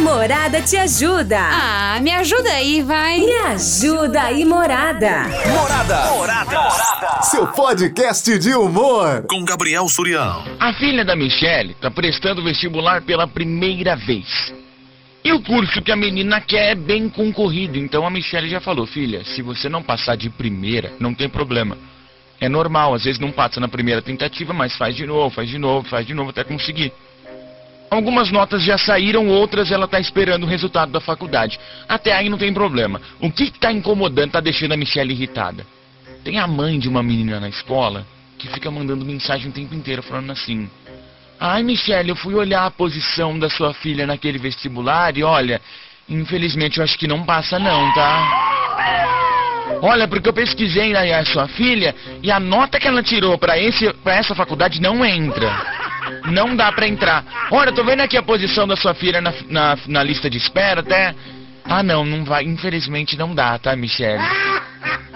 Morada te ajuda. Ah, me ajuda aí, vai. Me ajuda aí, Morada. Morada. Morada. Seu podcast de humor. Com Gabriel Surião. A filha da Michelle tá prestando vestibular pela primeira vez. E o curso que a menina quer é bem concorrido, então a Michelle já falou, filha, se você não passar de primeira, não tem problema. É normal, às vezes não passa na primeira tentativa, mas faz de novo, faz de novo, faz de novo até conseguir. Algumas notas já saíram, outras ela está esperando o resultado da faculdade. Até aí não tem problema. O que está incomodando, está deixando a Michelle irritada? Tem a mãe de uma menina na escola que fica mandando mensagem o tempo inteiro falando assim: Ai, Michelle, eu fui olhar a posição da sua filha naquele vestibular e olha, infelizmente eu acho que não passa não, tá? Olha, porque eu pesquisei a sua filha e a nota que ela tirou para essa faculdade não entra. Não dá para entrar. Olha, tô vendo aqui a posição da sua filha na, na, na lista de espera até. Ah, não, não vai. Infelizmente não dá, tá, Michelle?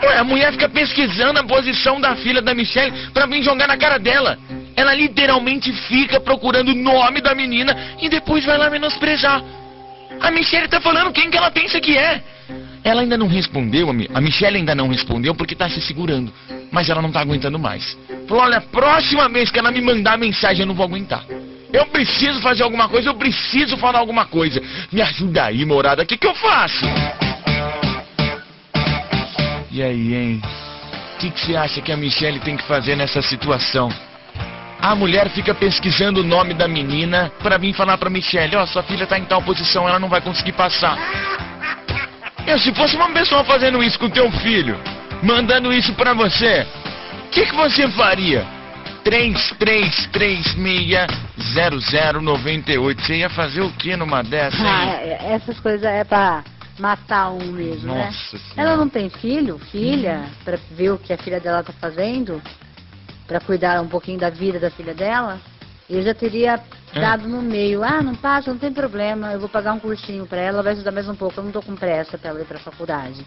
Ué, a mulher fica pesquisando a posição da filha da Michelle pra vir jogar na cara dela. Ela literalmente fica procurando o nome da menina e depois vai lá menosprezar. A Michelle tá falando quem que ela pensa que é. Ela ainda não respondeu, a Michelle ainda não respondeu porque tá se segurando. Mas ela não tá aguentando mais. Falou, olha, próxima vez que ela me mandar mensagem eu não vou aguentar. Eu preciso fazer alguma coisa, eu preciso falar alguma coisa. Me ajuda aí, morada, o que, que eu faço? E aí, hein? O que, que você acha que a Michelle tem que fazer nessa situação? A mulher fica pesquisando o nome da menina pra vir falar pra Michelle, ó, oh, sua filha tá em tal posição, ela não vai conseguir passar. Eu, se fosse uma pessoa fazendo isso com teu filho, mandando isso pra você, que, que você faria? 33360098. Você ia fazer o que numa dessa? Ah, essas coisas é pra matar um mesmo, né? Nossa né? Senhora. Ela não tem filho, filha, hum. pra ver o que a filha dela tá fazendo? Pra cuidar um pouquinho da vida da filha dela? Eu já teria é. dado no meio. Ah, não passa, não tem problema. Eu vou pagar um cursinho para ela, vai ajudar mais um pouco. Eu não tô com pressa para ela ir para faculdade.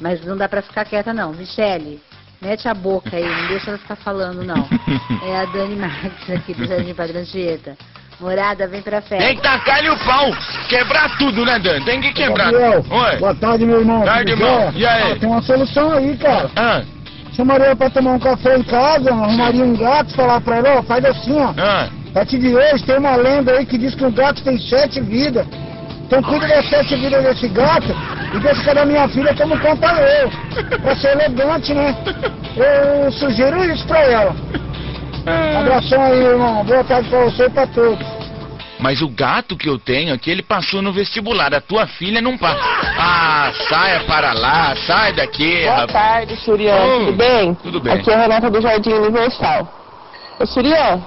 Mas não dá para ficar quieta não. Michele, mete a boca aí, não deixa ela ficar falando não. É a Dani Marques aqui do Jardim Padre Anchieta. Morada, vem pra festa. Tem que tacar-lhe o pau. Quebrar tudo, né, Dani? Tem que quebrar. Gabriel, Oi. Boa tarde, meu irmão. Tarde, irmão. E aí? Ah, tem uma solução aí, cara. Ah. Chamaria pra tomar um café em casa, arrumaria um gato, falar pra ela, ó, faz assim, ó. Ah. A partir de hoje tem uma lenda aí que diz que o gato tem sete vidas. Então cuida das sete vidas desse gato e deixa que a da minha filha como conta eu. Pra ser elegante, né? Eu sugiro isso pra ela. Abração aí, irmão. Boa tarde pra você e pra todos. Mas o gato que eu tenho aqui, ele passou no vestibular. A tua filha não passa. Ah, saia para lá, sai daqui. Boa rapaz. tarde, Surian. Oh, tudo bem? Tudo bem. Aqui é a Renata do Jardim Universal. Ô, Surian,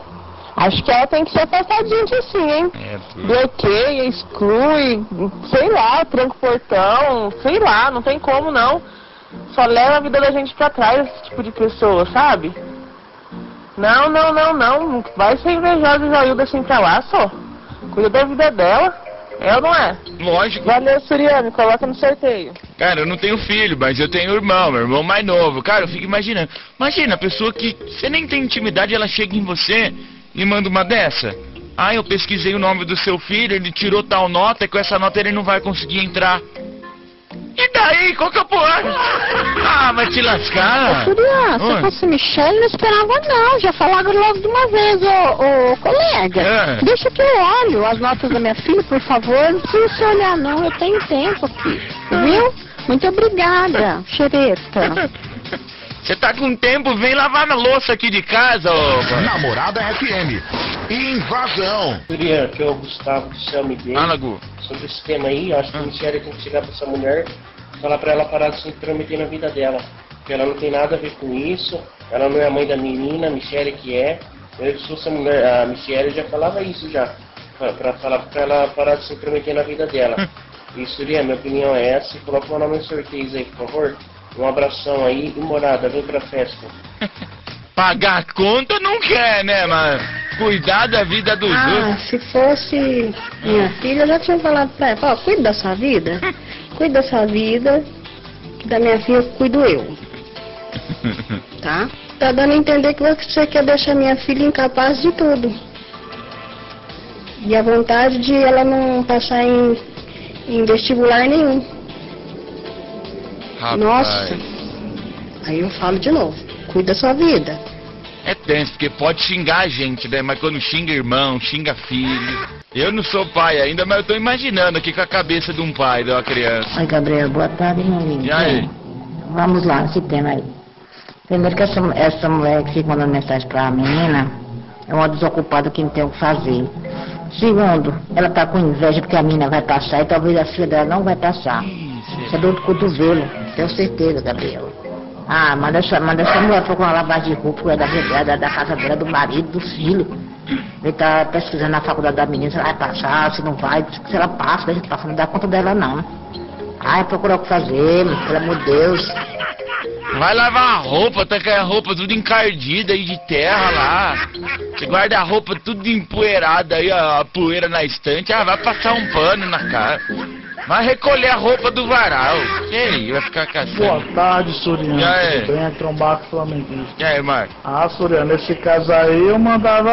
acho que ela tem que ser afastadinha de sim, hein? É. Bloqueia, exclui, sei lá, tranca o portão, sei lá, não tem como não. Só leva a vida da gente pra trás esse tipo de pessoa, sabe? Não, não, não, não. Vai ser invejosa e Jailda assim pra lá, só. Cuida da vida dela. É ou não é? Lógico. Valeu, Suriane. Coloca no sorteio. Cara, eu não tenho filho, mas eu tenho irmão, meu irmão mais novo. Cara, eu fico imaginando. Imagina, a pessoa que você nem tem intimidade, ela chega em você e manda uma dessa. Ah, eu pesquisei o nome do seu filho, ele tirou tal nota e com essa nota ele não vai conseguir entrar. E daí? Qual que é o porra? Ah, vai te lascar. Surian, se Oi. fosse Michelle, não esperava não. Já falaram logo de uma vez, ô, ô colega. É. Deixa que eu olho as notas da minha filha, por favor. Não precisa olhar não, eu tenho tempo aqui. Viu? Muito obrigada, xereta. Você tá com tempo, vem lavar na louça aqui de casa, ô. Namorada FM. Invasão. Surian, aqui é o Gustavo do Céu Miguel. Gu. Sobre esse tema aí, eu acho que a Michelle tem que chegar pra essa mulher e falar pra ela parar de se intrometer na vida dela. Porque ela não tem nada a ver com isso, ela não é a mãe da menina, a Michelle que é. Eu, se fosse a mulher, a Michelle já falava isso já. Pra, pra falar pra ela parar de se intrometer na vida dela. E Surian, minha opinião é essa, e coloca meu nome em sorteios aí, por favor. Um abração aí e morada, vem pra festa. Pagar a conta não quer, né, mas cuidar da vida dos Ah, outros. se fosse minha filha, eu já tinha falado pra ela, ó, cuida da sua vida, cuida da sua vida, que da minha filha cuido eu, tá? Tá dando a entender que você quer deixar minha filha incapaz de tudo. E a vontade de ela não passar em, em vestibular nenhum. Rapaz. Nossa. Aí eu falo de novo, cuida da sua vida. É tenso, porque pode xingar a gente, né? Mas quando xinga irmão, xinga filho. Eu não sou pai ainda, mas eu tô imaginando aqui com a cabeça de um pai de uma criança. Oi, Gabriel, boa tarde, meu amigo. E aí? Vamos lá, esse tema aí. Primeiro que essa, essa mulher que fica mandando mensagem pra menina é uma desocupada que não tem o que fazer. Segundo, ela tá com inveja porque a menina vai passar e talvez a filha dela não vai passar. Isso é dor do cotovelo, tenho certeza, Gabriel. Ah, manda essa, manda essa mulher procurar uma lavagem de roupa é da, da, da casa dela, do marido, do filho. Ele tá pesquisando na faculdade da menina se ela vai passar, se não vai, se ela passa, deixa passar, não dá conta dela não. Ai, procurar o que fazer, pelo amor de Deus. Vai lavar a roupa, tá com a roupa tudo encardida aí de terra lá. Você guarda a roupa tudo empoeirada aí, a poeira na estante. Ah, vai passar um pano na cara. Vai recolher a roupa do varal. Que aí, vai ficar caçando. Boa tarde, Suriano. E aí? Tudo bem? É trombar com flamenguista. E aí, Marco? Ah, Suriano, nesse caso aí eu mandava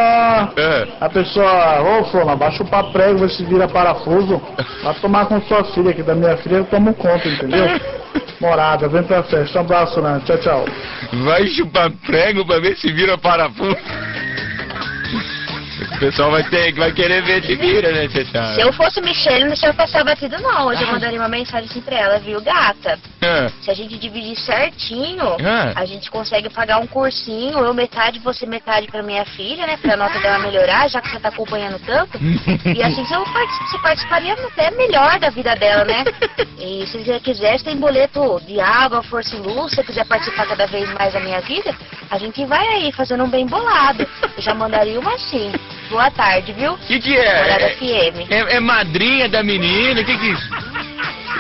É. a pessoa, ô Flona, vai chupar prego, ver se vira parafuso. Vai tomar com sua filha, que da minha filha eu tomo conta, entendeu? Morada, vem pra festa. Um abraço, Suriano. Tchau, tchau. Vai chupar prego pra ver se vira parafuso. O pessoal vai ter, vai querer ver se vira, né, sabe? Se eu fosse Michelle, não deixava passar batido não. Hoje eu mandaria uma mensagem assim pra ela, viu, gata? Ah, Se a gente dividir certinho, Ah. a gente consegue pagar um cursinho, eu metade, você metade pra minha filha, né? Pra nota dela melhorar, já que você tá acompanhando tanto. E assim você, você participaria até melhor da vida dela, né? E se você quiser, você tem boleto de água, força e luz, se você quiser participar cada vez mais da minha vida, a gente vai aí fazendo um bem bolado. Eu já mandaria uma assim. Boa tarde, viu? que que é? Morada É, FM. é- é madrinha da menina? Que que é isso?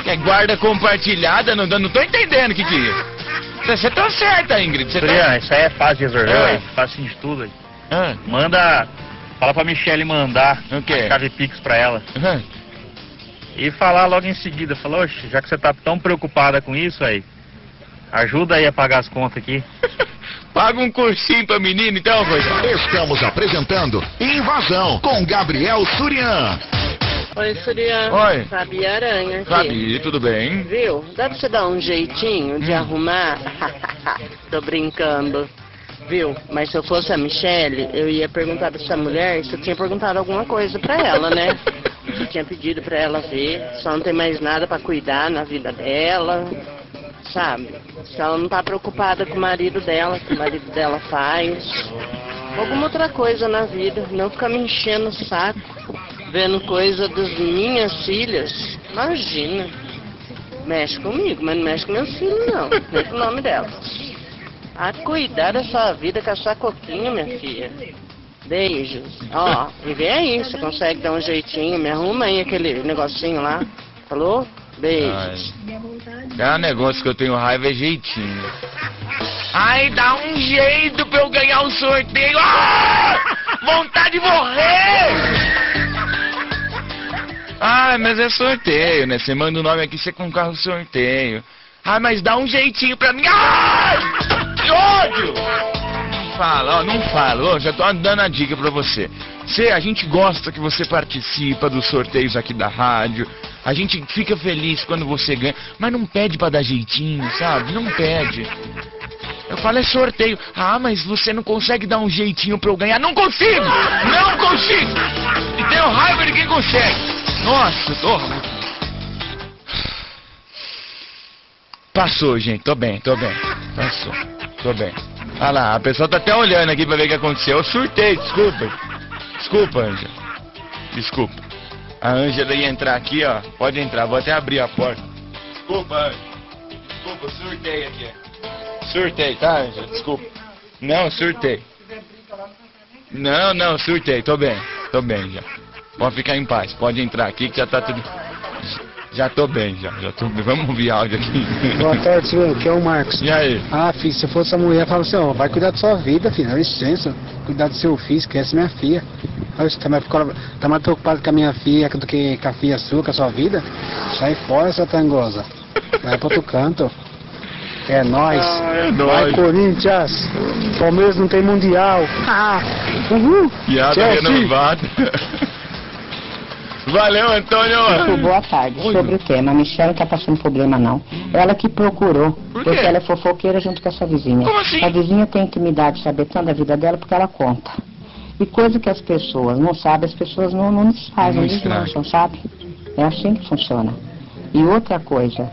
É guarda compartilhada? Não, não tô entendendo o que que é. Você tá certa, Ingrid. Adriano, tá... isso aí é fácil de resolver, Ah. ué. facinho de tudo. aí. Ah, Manda, fala pra Michelle mandar o quê? a chave Pix pra ela. Ah, E falar logo em seguida, falou, oxe, já que você tá tão preocupada com isso aí, ajuda aí a pagar as contas aqui. Paga um cursinho pra menina, então, coisa. Estamos apresentando Invasão com Gabriel Surian. Oi, Surian. Oi. Fabi Aranha aqui. Fabi, tudo bem? Viu? Dá pra você dar um jeitinho de Hum. arrumar? Tô brincando. Viu? Mas se eu fosse a Michelle, eu ia perguntar pra essa mulher se eu tinha perguntado alguma coisa pra ela, né? Se eu tinha pedido pra ela ver, só não tem mais nada pra cuidar na vida dela, sabe? Se ela não tá preocupada com o marido dela, que o marido dela faz. Alguma outra coisa na vida, não ficar me enchendo o saco, vendo coisa das minhas filhas. Imagina. Mexe comigo, mas não mexe com meus filhos não. Nem com o nome dela. A cuidar da sua vida com a sua coquinha, minha filha. Beijos. Ó, e vem aí, você consegue dar um jeitinho, me arruma aí aquele negocinho lá. Falou? Beijos. É um negócio que eu tenho raiva, é jeitinho. Ai, dá um jeito pra eu ganhar um sorteio. Ah! Vontade de morrer! Ah, mas é sorteio, né? Você manda o nome aqui, você concorre o sorteio. Ah, mas dá um jeitinho pra mim. Ai! Que ódio! Fala, ó, não fala. Ó, já tô dando a dica pra você. Você, a gente gosta que você participa dos sorteios aqui da rádio. A gente fica feliz quando você ganha, mas não pede pra dar jeitinho, sabe? Não pede. Eu falo é sorteio. Ah, mas você não consegue dar um jeitinho pra eu ganhar? Não consigo! Não consigo! E tenho raiva de quem consegue. Nossa, tô... Passou, gente. Tô bem, tô bem. Passou. Tô bem. Olha lá, a pessoa tá até olhando aqui pra ver o que aconteceu. Eu surtei, desculpa. Desculpa, Ângela. Desculpa. A Ângela ia entrar aqui, ó. Pode entrar, vou até abrir a porta. Desculpa, Ângela. Desculpa, surtei aqui. Surtei, tá, Ângela? Desculpa. Não, surtei. Não, não, surtei. Tô bem. Tô bem já. Pode ficar em paz. Pode entrar aqui que já tá tudo... Já tô bem, já. Já tô bem. Vamos ouvir áudio aqui. Boa tarde, senhor. Aqui é o Marcos. E aí? Ah, filho, se fosse a mulher, falava assim, ó, vai cuidar da sua vida, filho, dá licença. Cuidar do seu filho, esquece minha filha. Aí você tá mais, tá mais preocupado com a minha filha do que com a filha sua, com a sua vida? Sai fora, sua tangosa. Vai pro outro canto. É nóis. Ah, é Vai, nóis. Corinthians. Palmeiras não tem mundial. Ah, uhul. Piada Chelsea. renovada. Valeu, Antônio. Boa tarde. Sobre o tema, a Michelle não tá passando problema não. Ela que procurou, quê? porque ela é fofoqueira junto com essa vizinha. Como assim? A vizinha tem intimidade, saber tanto da vida dela porque ela conta. E coisa que as pessoas não sabem, as pessoas não, não desfazem, Não desmancham, sabe? É assim que funciona. E outra coisa,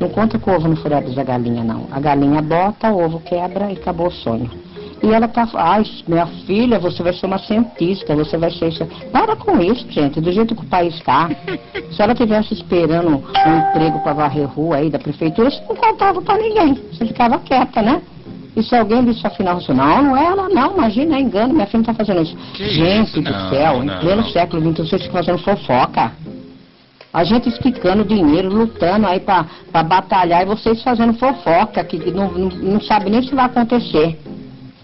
não conta com o ovo no furado da galinha, não. A galinha bota, o ovo quebra e acabou o sonho. E ela tá, ai, minha filha, você vai ser uma cientista, você vai ser isso. Para com isso, gente, do jeito que o país está. Se ela tivesse esperando um emprego para varrer rua aí da prefeitura, você não contava para ninguém. Você ficava quieta, né? E se alguém disse afinal assim, não, não é ela não, imagina, é engano, minha filha não tá fazendo isso. Que gente isso? do Não, céu, não. em pleno século XXI, vocês ficam fazendo fofoca. A gente esticando dinheiro, lutando aí pra batalhar e vocês fazendo fofoca, que não, não, não sabe nem se vai acontecer.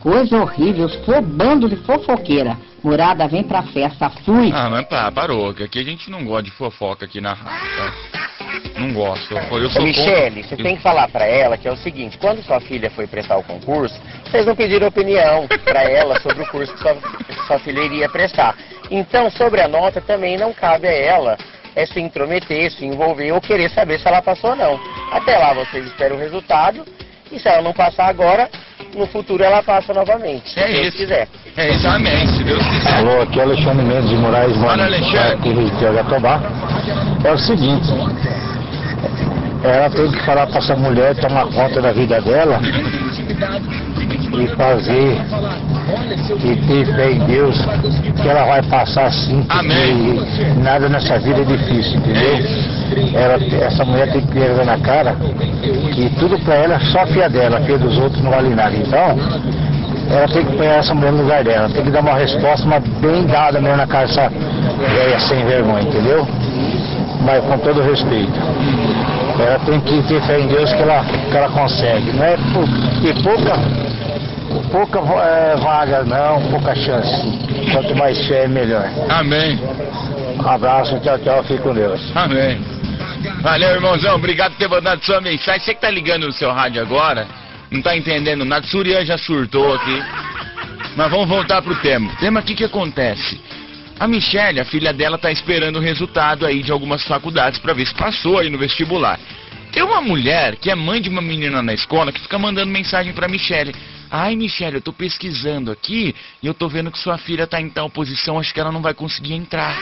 Coisa horrível, for bando de fofoqueira. Morada, vem pra festa, fui. Ah, mas pá, parou, que aqui a gente não gosta de fofoca aqui na rádio, tá? Não gosto. Eu, sou Michele, contra- você tem que falar pra ela que é o seguinte, quando sua filha foi prestar o concurso, vocês não pediram opinião pra ela sobre o curso que sua, sua filha iria prestar. Então, sobre a nota, também não cabe a ela é se intrometer, se envolver ou querer saber se ela passou ou não. Até lá vocês esperam o resultado e se ela não passar agora, no futuro ela passa novamente, se É Deus isso. quiser. É isso, amém, se Deus quiser. Alô, aqui é Alexandre Mendes de Moraes, mano, Alexandre. aqui de Jatobá. É o seguinte, ela tem que falar pra essa mulher tomar conta da vida dela e fazer e ter fé em Deus que ela vai passar assim, porque nada nessa vida é difícil, entendeu? Ela, essa mulher tem que ter na cara que tudo pra ela é só fia dela, fia dos outros não vale nada. Então, ela tem que pôr essa mulher no lugar dela, tem que dar uma resposta, mas bem dada mesmo na cara dessa velha sem vergonha, entendeu? Mas com todo respeito. Ela tem que ter fé em Deus que ela, que ela consegue. Não é por- ter pouca, pouca eh, vaga, não, pouca chance. Quanto mais fé, melhor. Amém. Um abraço, tchau, tchau, fique com Deus. Amém. Valeu, irmãozão. Obrigado por ter mandado sua mensagem. Você que tá ligando no seu rádio agora, não tá entendendo nada. Surian já surtou aqui. Mas vamos voltar pro tema. O tema aqui que acontece. A Michelle, a filha dela, tá esperando o resultado aí de algumas faculdades pra ver se passou aí no vestibular. Tem uma mulher que é mãe de uma menina na escola que fica mandando mensagem pra Michelle. Ai, Michelle, eu tô pesquisando aqui e eu tô vendo que sua filha tá em tal posição, acho que ela não vai conseguir entrar.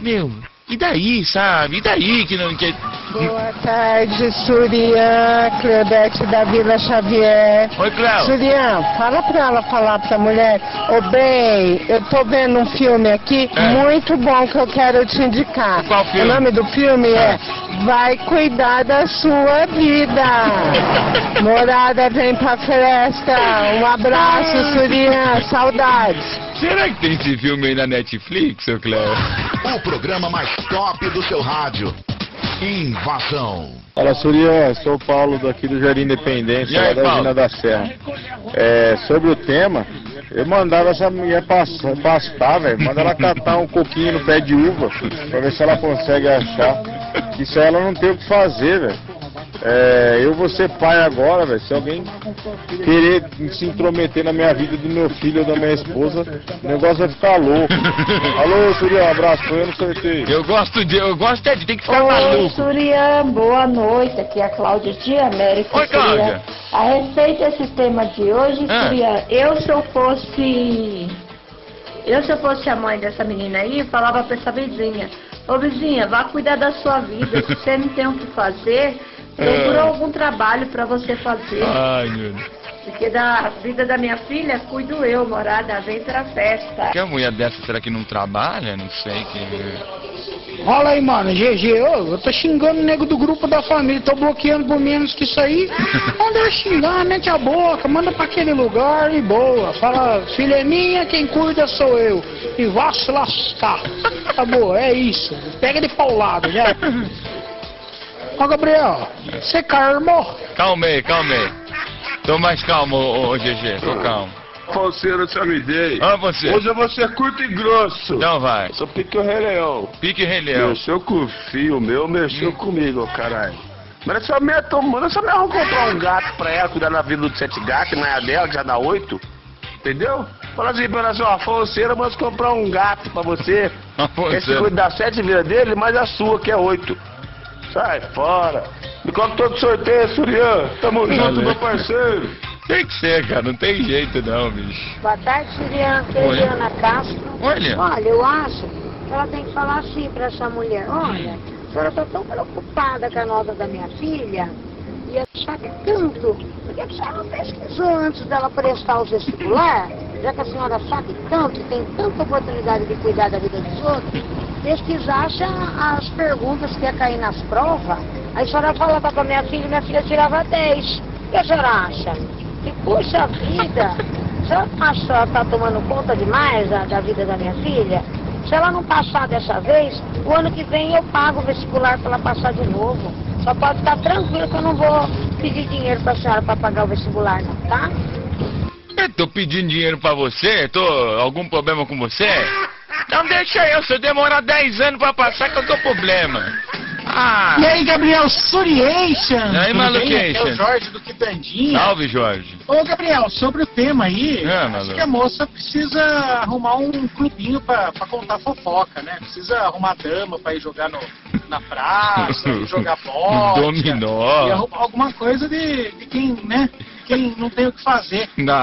Meu, e daí, sabe? E daí que não. Que... Boa tarde, Surian, Cleodete da Vila Xavier. Oi, Cleo. Surian, fala pra ela falar pra mulher, ô bem, eu tô vendo um filme aqui muito bom que eu quero te indicar. É. Qual filme? O nome do filme é Vai Cuidar da Sua Vida. Morada, vem pra festa. Um abraço, Surian, saudades. Será que tem esse filme aí na Netflix, seu Cleo? O programa mais top do seu rádio. Invasão. Fala, Surya, sou o Paulo daqui do Jardim Independência, aí, lá da Paulo? Usina da Serra. É, sobre o tema, eu mandava essa mulher passar, pastar, velho. Manda ela catar um coquinho no pé de uva, pra ver se ela consegue achar. Isso aí ela não tem o que fazer, velho. É, eu vou ser pai agora, velho. Se alguém querer se intrometer na minha vida do meu filho ou da minha esposa, o negócio vai ficar louco. Alô, Surya, um abraço, foi eu no sorteio. Eu gosto de. Eu gosto é de tem que ficar Oi, maluco. Surian, boa noite. Aqui é a Cláudia de América. Oi, Surian. Cláudia. A respeito desse tema de hoje, Ah. Surian, eu se eu fosse. Eu se eu fosse a mãe dessa menina aí, falava pra essa vizinha, ô vizinha, vá cuidar da sua vida. Se você não tem o que fazer, procura Ah. algum trabalho pra você fazer. Ai, meu Deus. Porque da vida da minha filha, cuido eu, morada, vem pra festa. Que a mulher dessa será que não trabalha? Não sei que. Fala aí, mano, GG, ô, eu tô xingando o nego do grupo da família, tô bloqueando por menos que isso aí. Manda eu xingar, mete a boca, manda pra aquele lugar e boa. Fala, filha é minha, quem cuida sou eu. E vá se lascar. Acabou, é isso. Pega de paulado, né? Ó, Gabriel, você aí, calma aí. Tô mais calmo, ô, ô, GG, tô calmo. Falseiro, te amidei. Ah, você. Hoje eu vou ser curto e grosso. Então vai. Sou pique o Rei Leão. Pique Rei Leão. Mexeu com o fio meu, mexeu comigo, ô caralho. Mas essa mulher tomando, essa mulher vai comprar um gato pra ela, cuidar da vida dos sete gatos, que não é a dela, que já dá oito. Entendeu? Fala assim pra assim, ó, Fonseira manda comprar um gato pra você. Esse cuida das sete vidas dele, mas a sua, que é oito. Sai fora. Me conta todo sorteio, Surian. Tamo junto, Valeu. meu parceiro. Tem que ser, cara. Não tem jeito não, bicho. Boa tarde, Juliana. Oi. Juliana Castro. Olha. Olha, eu acho que ela tem que falar assim para essa mulher. Olha, a senhora está tão preocupada com a nota da minha filha e sabe tanto. Por que a senhora pesquisou antes dela prestar o vestibular? Já que a senhora sabe tanto, tem tanta oportunidade de cuidar da vida dos outros, pesquisasse a- as perguntas que ia cair nas provas. Aí a senhora falava para minha filha minha filha tirava 10. O que a senhora acha? Que puxa vida! Se ela acha está tomando conta demais da, da vida da minha filha, se ela não passar dessa vez, o ano que vem eu pago o vestibular para ela passar de novo. Só pode ficar tranquilo que eu não vou pedir dinheiro para a senhora para pagar o vestibular, não, tá? Eu tô pedindo dinheiro pra você? Tô algum problema com você? Então deixa eu, se eu demorar 10 anos pra passar, que eu tô problema. Ah. E aí, Gabriel, Suriation? E aí? Aqui é o Jorge do Salve, Jorge. Ô, Gabriel, sobre o tema aí, É, acho maluco. que a moça precisa arrumar um clubinho pra, pra contar fofoca, né? Precisa arrumar dama pra ir jogar no, na praça, jogar bola. Dominó. E arrumar alguma coisa de, de quem, né? Quem não tem o que fazer. Não.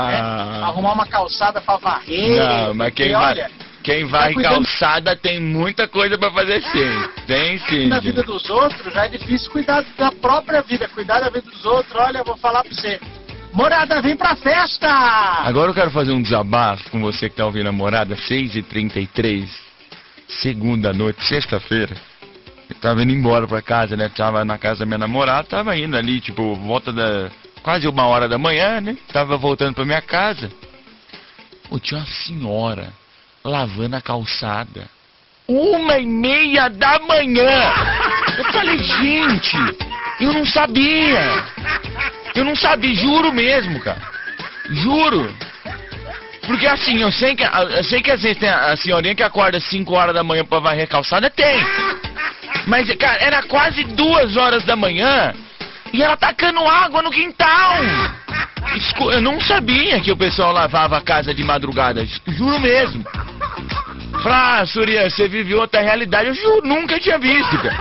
Arrumar uma calçada pra varrer. Não, mas quem porque, olha, quem vai tá cuidando- calçada tem muita coisa pra fazer sim. Tem sim. na vida dos outros, já é difícil cuidar da própria vida. Cuidar da vida dos outros, olha, eu vou falar pra você. Morada, vem pra festa! Agora eu quero fazer um desabafo com você que tá ouvindo a morada, 6h33, segunda noite, sexta-feira. Eu tava indo embora pra casa, né? Tava na casa da minha namorada, tava indo ali, tipo, volta da. quase uma hora da manhã, né? Tava voltando pra minha casa. Pô, tinha uma senhora lavando a calçada. Uma e meia da manhã! Eu falei, gente, eu não sabia! Eu não sabia, juro mesmo, cara. Juro. Porque assim, eu sei que, eu sei que às vezes tem a senhorinha que acorda 5 horas da manhã pra varrer a calçada, tem. Mas, cara, era quase duas horas da manhã e ela tacando água no quintal. Eu não sabia que o pessoal lavava a casa de madrugada, juro mesmo. Falei, ah, Surya, você vive outra realidade. Eu juro, nunca tinha visto, cara.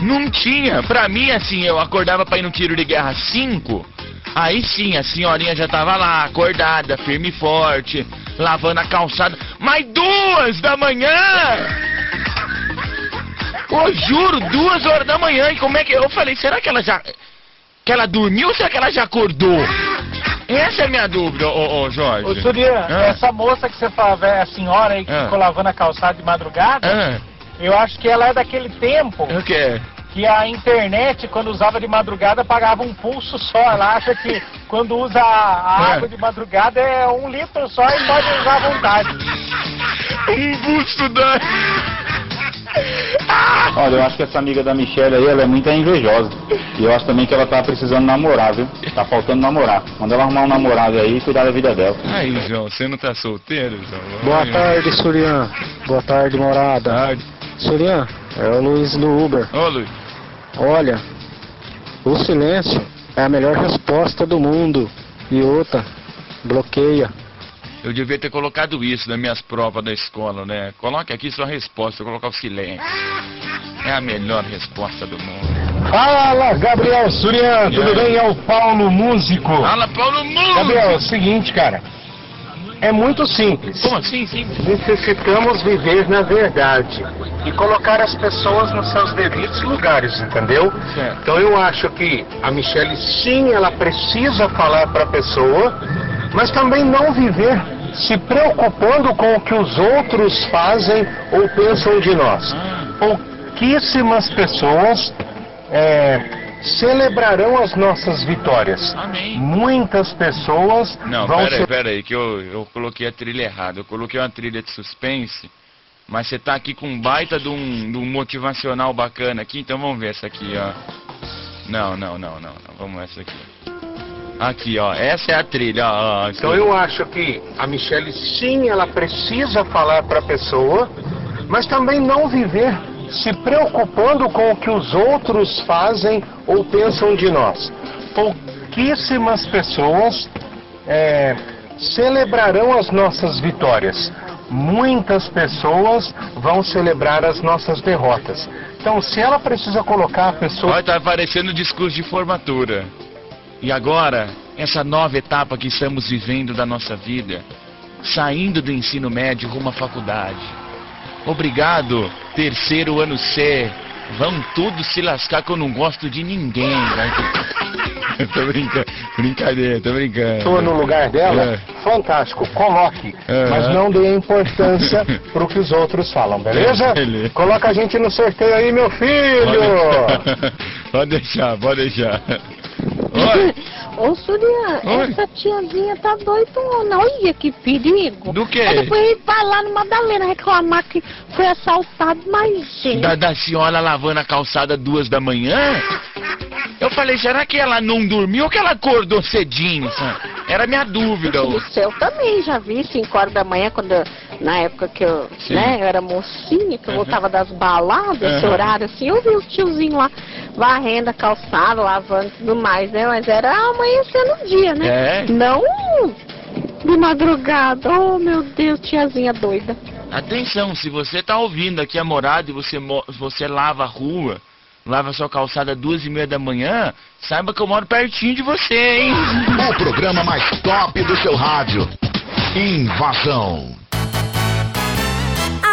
Não tinha. Pra mim, assim, eu acordava pra ir no tiro de guerra 5. Aí sim, a senhorinha já tava lá, acordada, firme e forte, lavando a calçada. Mas duas da manhã! Ô, juro, duas horas da manhã. E como é que. Eu falei, será que ela já. Que ela dormiu ou será que ela já acordou? Essa é a minha dúvida, ô, ô Jorge. Ô, Surya, Ah. essa moça que você fala, a senhora aí que Ah. ficou lavando a calçada de madrugada, Ah. eu acho que ela é daquele tempo O quê? que a internet, quando usava de madrugada, pagava um pulso só. Ela acha que quando usa a, Ah. água de madrugada é um litro só e pode usar à vontade. Um busto da. Olha, eu acho que essa amiga da Michelle aí, ela é muito invejosa. E eu acho também que ela tá precisando namorar, viu? Tá faltando namorar. Manda ela arrumar um namorado aí e cuidar da vida dela. Aí, João, você não tá solteiro, João? Boa Olha. tarde, Surian. Boa tarde, morada. Surian, é o Luiz do Uber. Ô, Luiz. Olha, o silêncio é a melhor resposta do mundo. E outra, bloqueia. Eu devia ter colocado isso nas minhas provas da escola, né? Coloque aqui sua resposta, eu vou colocar o silêncio. É a melhor resposta do mundo. Fala, Gabriel Surian, tudo bem? É o Paulo Músico. Fala, Paulo Músico. Gabriel, é o seguinte, cara. É muito simples. Como assim, simples? Necessitamos viver na verdade e colocar as pessoas nos seus devidos lugares, entendeu? Então eu acho que a Michelle sim, ela precisa falar para a pessoa, mas também não viver se preocupando com o que os outros fazem ou pensam de nós. Pouquíssimas pessoas é, celebrarão as nossas vitórias. Muitas pessoas Não, vão pera aí, se pera aí, que eu, eu coloquei a trilha errada. Eu coloquei uma trilha de suspense, mas você tá aqui com um baita de um, de um motivacional bacana aqui, então vamos ver essa aqui, ó. Não, não, não, não, não. Vamos essa aqui. Aqui, ó. Essa é a trilha, ó. ó, Então eu acho que a Michelle sim, ela precisa falar para a pessoa, mas também não viver se preocupando com o que os outros fazem ou pensam de nós. Pouquíssimas pessoas é, celebrarão as nossas vitórias. Muitas pessoas vão celebrar as nossas derrotas. Então, se ela precisa colocar a pessoa. Olha, tá parecendo discurso de formatura. E agora, essa nova etapa que estamos vivendo da nossa vida, saindo do ensino médio rumo à faculdade. Obrigado, terceiro ano C. Vão tudo se lascar que eu não gosto de ninguém. Vai. tô brincando, brincadeira, tô brincando. Estou no lugar dela? É. Fantástico, coloque. Aham. Mas não dê importância pro que os outros falam, beleza? Beleza. Coloca a gente no sorteio aí, meu filho! Pode deixar, pode deixar. Oi. Ô, Surya, Oi. essa tiazinha tá doidona. Olha que perigo. Do quê? Depois ele vai lá no Madalena reclamar que foi assaltado, mas, gente... Da, da senhora lavando a calçada duas da manhã? Eu falei, será que ela não dormiu ou que ela acordou cedinho? sabe? Era minha dúvida. Ô. céu também, já vi 5 horas da manhã, quando eu- na época que eu, Sim. né, eu era mocinha, que eu Aham. voltava das baladas, esse Aham. horário assim, eu vi o tiozinho lá varrendo a calçada, lavando e tudo mais, né? Mas era amanhecendo o dia, né? É. Não de madrugada. Oh, meu Deus, tiazinha doida. Atenção, se você tá ouvindo aqui a morada e você, você lava a rua, lava a sua calçada duas e meia da manhã, saiba que eu moro pertinho de você, hein? O programa mais top do seu rádio. Invasão.